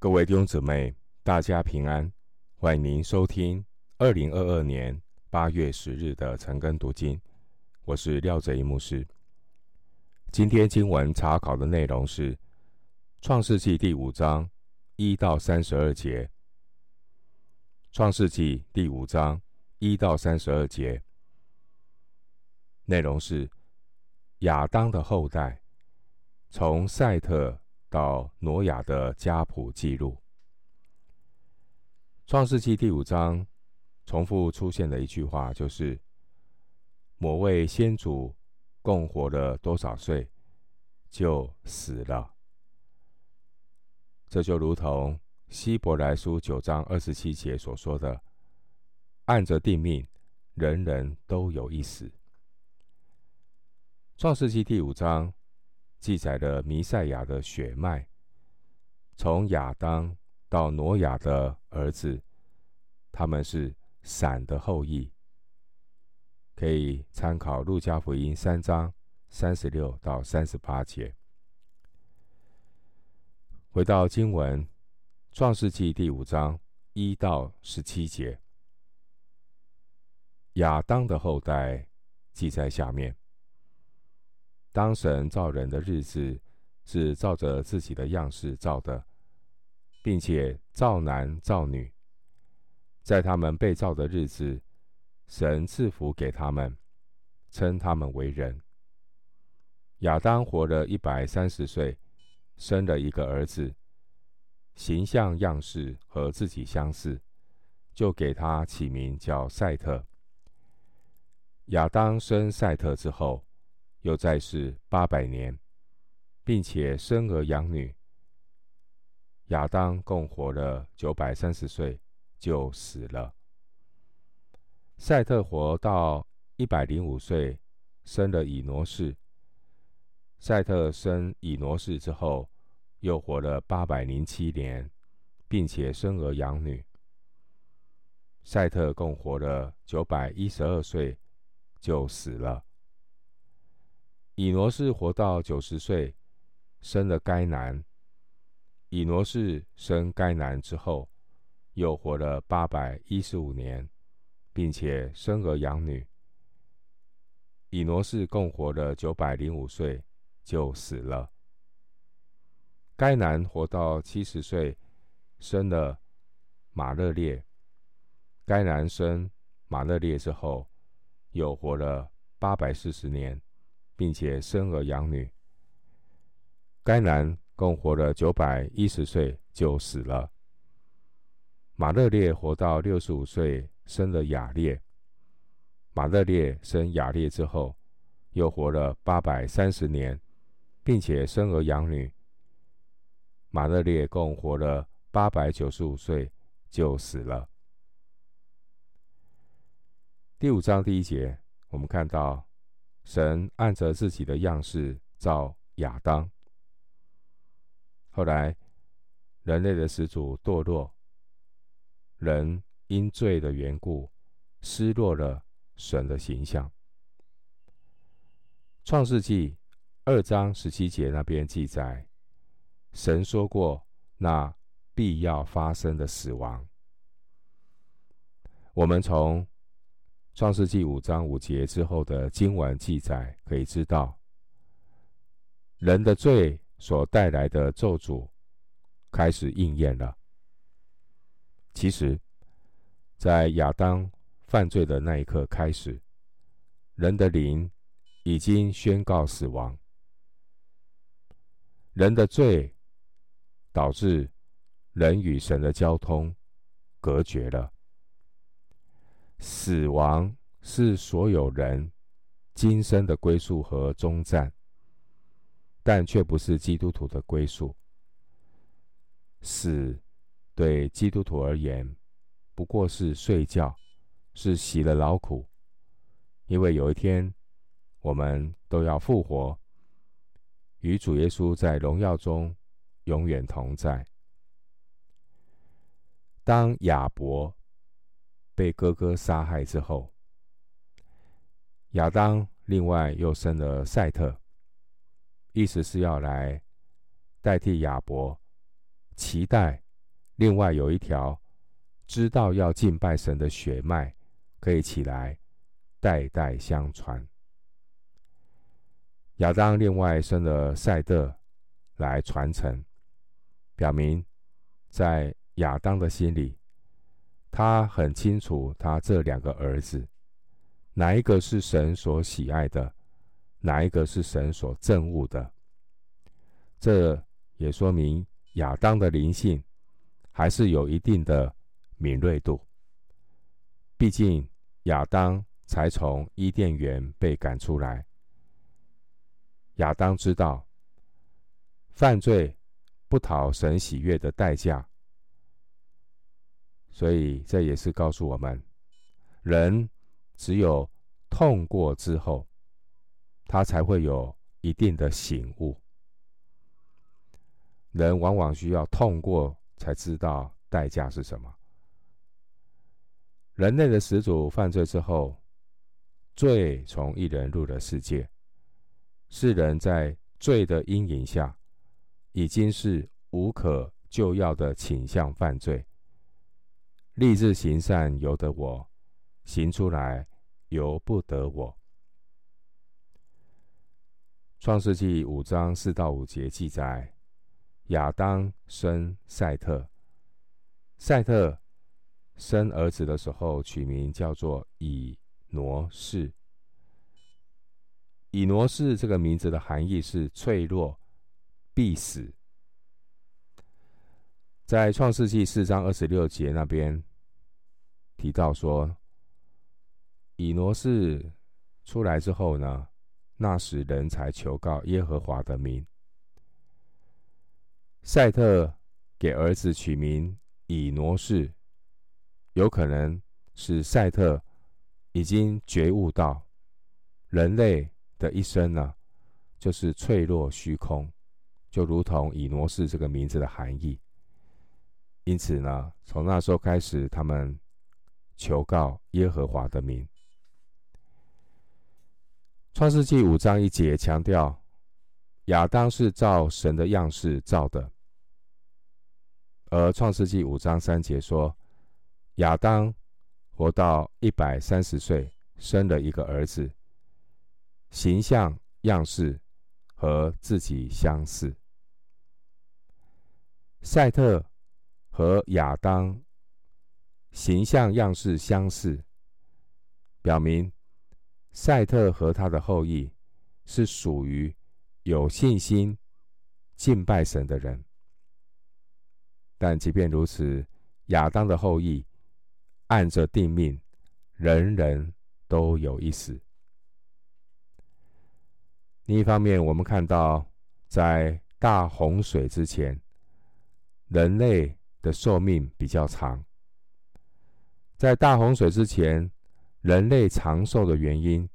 各位弟兄姊妹，大家平安！欢迎您收听二零二二年八月十日的晨更读经。我是廖哲一牧师。今天经文查考的内容是《创世纪》第五章一到三十二节。《创世纪》第五章一到三十二节内容是亚当的后代，从赛特到挪亚的家谱记录，《创世纪》第五章重复出现的一句话就是：“某位先祖共活了多少岁，就死了。”这就如同希伯来书九章二十七节所说的：“按着定命，人人都有一死。”《创世纪》第五章。记载了弥赛亚的血脉，从亚当到挪亚的儿子，他们是闪的后裔。可以参考路加福音三章三十六到三十八节。回到经文，《创世纪》第五章一到十七节，亚当的后代记在下面。当神造人的日子，是照着自己的样式造的，并且造男造女。在他们被造的日子，神赐福给他们，称他们为人。亚当活了一百三十岁，生了一个儿子，形象样式和自己相似，就给他起名叫赛特。亚当生赛特之后，又在世八百年，并且生儿养女。亚当共活了九百三十岁，就死了。赛特活到一百零五岁，生了以挪士。赛特生以挪士之后，又活了八百零七年，并且生儿养女。赛特共活了九百一十二岁，就死了。以挪是活到九十岁，生了该南。以挪是生该南之后，又活了八百一十五年，并且生儿养女。以挪是共活了九百零五岁，就死了。该南活到七十岁，生了马勒列。该南生马勒列之后，又活了八百四十年。并且生儿养女。该男共活了九百一十岁，就死了。马勒列活到六十五岁，生了雅列。马勒列生雅列之后，又活了八百三十年，并且生儿养女。马勒列共活了八百九十五岁，就死了。第五章第一节，我们看到。神按着自己的样式造亚当，后来人类的始祖堕落，人因罪的缘故失落了神的形象。创世纪二章十七节那边记载，神说过那必要发生的死亡。我们从创世纪五章五节之后的经文记载，可以知道，人的罪所带来的咒诅开始应验了。其实，在亚当犯罪的那一刻开始，人的灵已经宣告死亡。人的罪导致人与神的交通隔绝了。死亡是所有人今生的归宿和终站，但却不是基督徒的归宿。死对基督徒而言，不过是睡觉，是洗了劳苦，因为有一天我们都要复活，与主耶稣在荣耀中永远同在。当亚伯。被哥哥杀害之后，亚当另外又生了赛特，意思是要来代替亚伯，期待另外有一条知道要敬拜神的血脉，可以起来代代相传。亚当另外生了赛特来传承，表明在亚当的心里，他很清楚他这两个儿子哪一个是神所喜爱的，哪一个是神所憎恶的。这也说明亚当的灵性还是有一定的敏锐度。毕竟亚当才从伊甸园被赶出来。亚当知道犯罪不讨神喜悦的代价，所以这也是告诉我们：人只有痛过之后，他才会有一定的醒悟。人往往需要痛过才知道代价是什么。人类的始祖犯罪之后，罪从一人入了世界。世人在罪的阴影下，已经是无可救药的倾向犯罪。立志行善由得我，行出来由不得我。创世纪五章四到五节记载，亚当生赛特，赛特生儿子的时候，取名叫做以挪士。以挪士这个名字的含义是脆弱、必死。在创世纪四章二十六节那边提到说，以挪士出来之后呢，那时人才求告耶和华的名。赛特给儿子取名以挪士，有可能是赛特已经觉悟到人类。的一生呢，就是脆弱虚空，就如同以挪士这个名字的含义。因此呢，从那时候开始，他们求告耶和华的名。创世纪五章一节强调，亚当是照神的样式造的，而创世纪五章三节说，亚当活到一百三十岁，生了一个儿子。形象样式和自己相似，赛特和亚当形象样式相似，表明赛特和他的后裔是属于有信心敬拜神的人。但即便如此，亚当的后裔按着定命，人人都有一死。另一方面，我们看到，在大洪水之前，人类的寿命比较长。在大洪水之前，人类长寿的原因，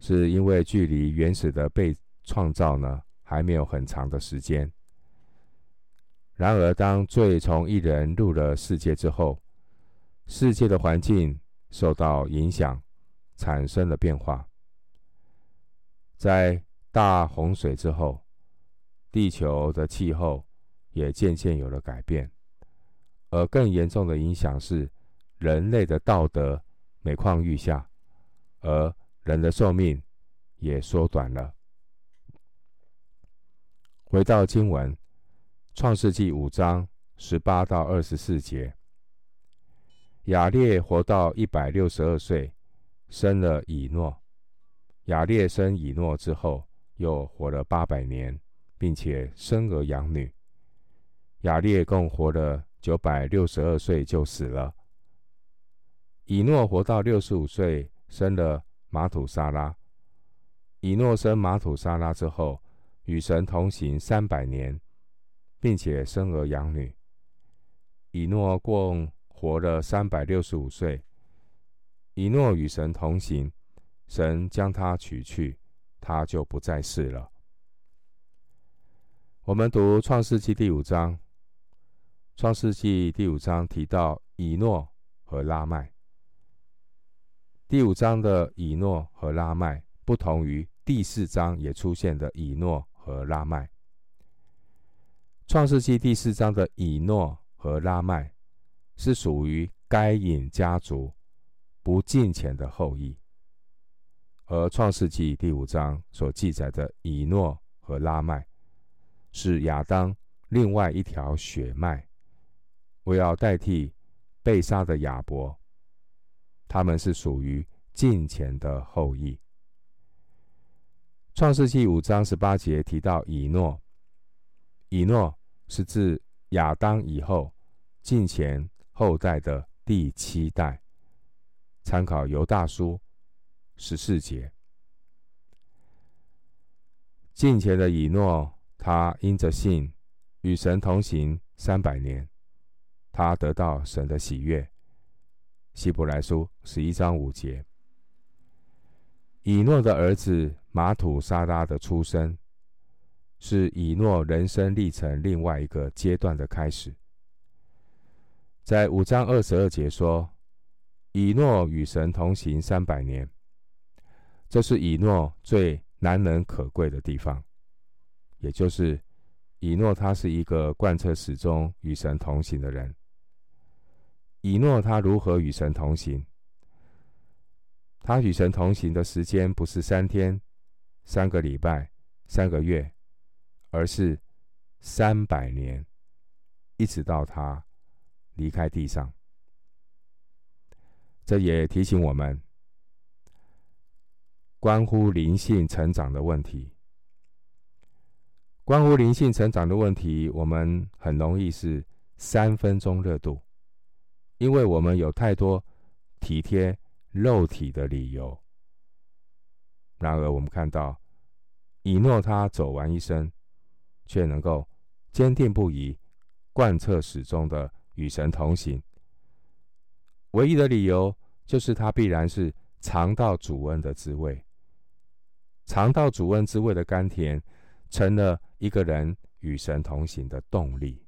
是因为距离原始的被创造呢，还没有很长的时间。然而，当罪从一人入了世界之后，世界的环境受到影响，产生了变化。在大洪水之后，地球的气候也渐渐有了改变，而更严重的影响是人类的道德每况愈下，而人的寿命也缩短了。回到经文，《创世纪》五章十八到二十四节，亚列活到一百六十二岁，生了以诺。亚列生以诺之后，又活了八百年，并且生儿养女。亚列共活了九百六十二岁就死了。以诺活到六十五岁，生了玛土沙拉。以诺生玛土沙拉之后，与神同行三百年，并且生儿养女。以诺共活了三百六十五岁。以诺与神同行。神将他取去，他就不再世了。我们读创世纪第五章。创世纪第五章提到以诺和拉麦。第五章的以诺和拉麦不同于第四章也出现的以诺和拉麦。创世纪第四章的以诺和拉麦是属于该隐家族不敬虔的后裔，而创世纪第五章所记载的以诺和拉麦是亚当另外一条血脉，为要代替被杀的亚伯，他们是属于近前的后裔。创世纪五章十八节提到以诺，以诺是自亚当以后近前后代的第七代。参考犹大书十四节，敬虔的以诺，他因着信与神同行三百年，他得到神的喜悦。希伯来书十一章五节。以诺的儿子马土沙拉的出生，是以诺人生历程另外一个阶段的开始。在五章二十二节说，以诺与神同行三百年，这是以诺最难能可贵的地方，也就是以诺他是一个贯彻始终与神同行的人。以诺他如何与神同行？他与神同行的时间不是三天、三个礼拜、三个月，而是三百年，一直到他离开地上。这也提醒我们，关乎灵性成长的问题。关乎灵性成长的问题，我们很容易是三分钟热度，因为我们有太多体贴。肉体的理由。然而，我们看到以诺他走完一生，却能够坚定不移、贯彻始终的与神同行。唯一的理由就是他必然是尝到主恩的滋味，尝到主恩滋味的甘甜，成了一个人与神同行的动力。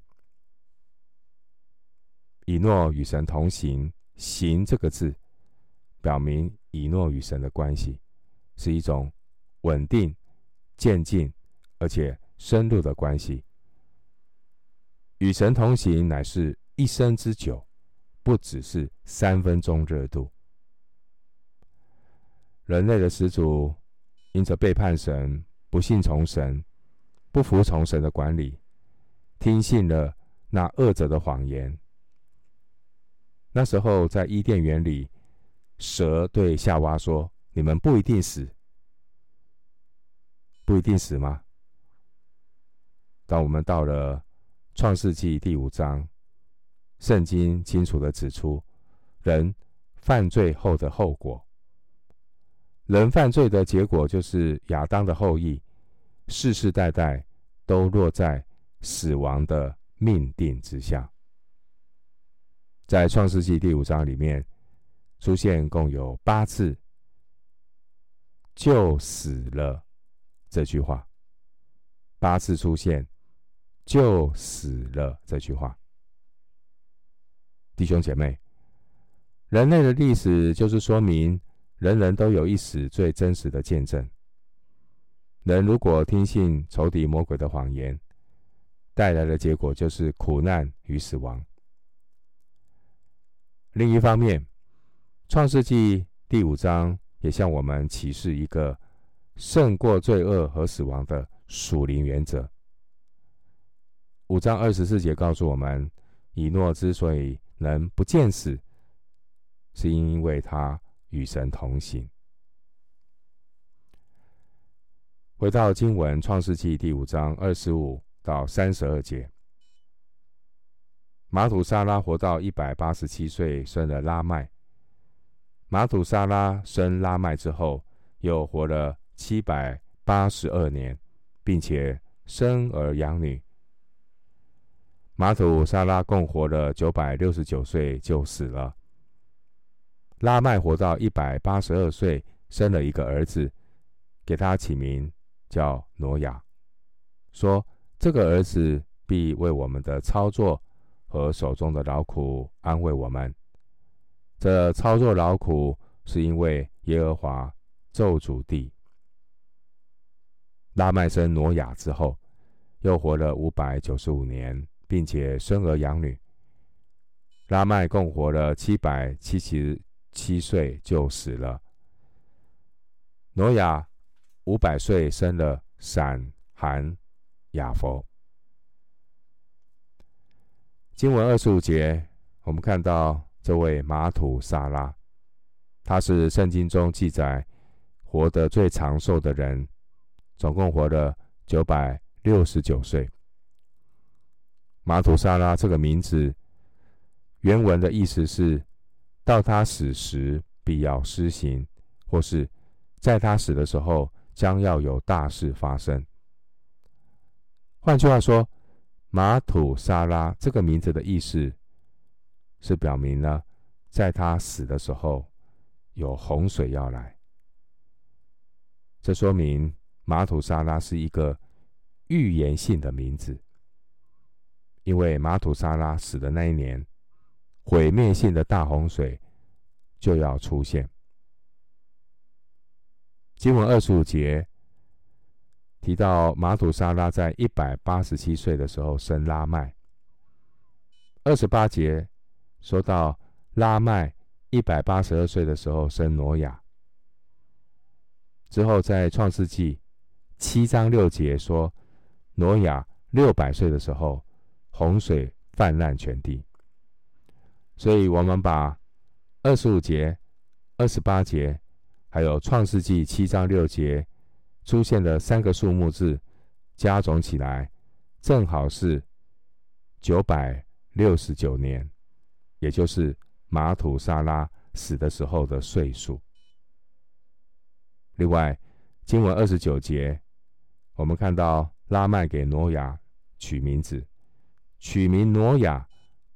以诺与神同行，行这个字。表明以诺与神的关系是一种稳定、渐进而且深入的关系。与神同行乃是一生之久，不只是三分钟热度。人类的始祖因着背叛神、不信从神、不服从神的管理，听信了那恶者的谎言。那时候在伊甸园里。蛇对夏娃说：“你们不一定死，不一定死吗？”当我们到了创世纪第五章，圣经清楚地指出人犯罪后的后果。人犯罪的结果就是亚当的后裔世世代代都落在死亡的命定之下。在创世纪第五章里面。出现共有八次，就死了这句话。八次出现，就死了这句话。弟兄姐妹，人类的历史就是说明人人都有一死最真实的见证。人如果听信仇敌魔鬼的谎言，带来的结果就是苦难与死亡。另一方面，创世纪第五章也向我们启示一个胜过罪恶和死亡的属灵原则。五章二十四节告诉我们，以诺之所以能不见死，是因为他与神同行。回到经文，创世纪第五章二十五到三十二节，马土沙拉活到一百八十七岁，生了拉麦。马土沙拉生拉麦之后，又活了七百八十二年，并且生儿养女。马土沙拉共活了九百六十九岁就死了。拉麦活到一百八十二岁，生了一个儿子，给他起名叫挪亚，说这个儿子必为我们的操作和手中的劳苦安慰我们。这操作劳苦，是因为耶和华咒诅地。拉麦生挪亚之后，又活了五百九十五年，并且生儿养女。拉麦共活了七百七十七岁就死了。挪亚五百岁生了闪、含、雅弗。经文二十五节，我们看到这位马土沙拉，他是圣经中记载活得最长寿的人，总共活了九百六十九岁。马土沙拉这个名字。原文的意思是，到他死时必要施行，或是在他死的时候将要有大事发生。换句话说，马土沙拉这个名字的意思是表明了，在他死的时候有洪水要来。这说明马土沙拉是一个预言性的名字，因为马土沙拉死的那一年。毁灭性的大洪水就要出现。经文二十五节提到玛土撒拉在一百八十七岁的时候生拉麦。二十八节说到拉麦一百八十二岁的时候生挪亚。之后在创世纪七章六节说，挪亚六百岁的时候洪水泛滥全地。所以，我们把二十五节、二十八节，还有创世纪七章六节出现的三个数目字加总起来，正好是九百六十九年，也就是马土沙拉死的时候的岁数。另外，经文二十九节，我们看到拉麦给挪亚取名字，取名挪亚。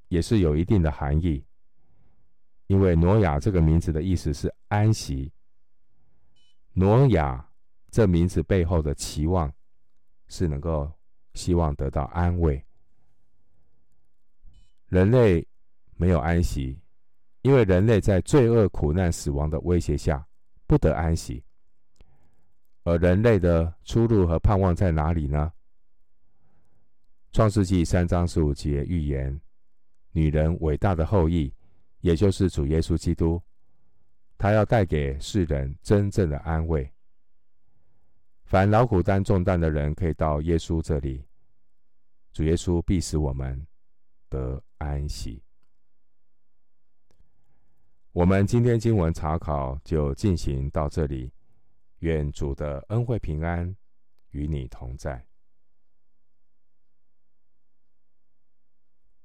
也是有一定的含义，因为挪亚这个名字的意思是安息。挪亚这名字背后的期望是能够希望得到安慰。人类没有安息，因为人类在罪恶、苦难、死亡的威胁下不得安息。而人类的出路和盼望在哪里呢？创世纪三章十五节预言。女人伟大的后裔，也就是主耶稣基督，他要带给世人真正的安慰。凡劳苦担重担的人，可以到耶稣这里，主耶稣必使我们得安息。我们今天经文查考就进行到这里，愿主的恩惠平安与你同在。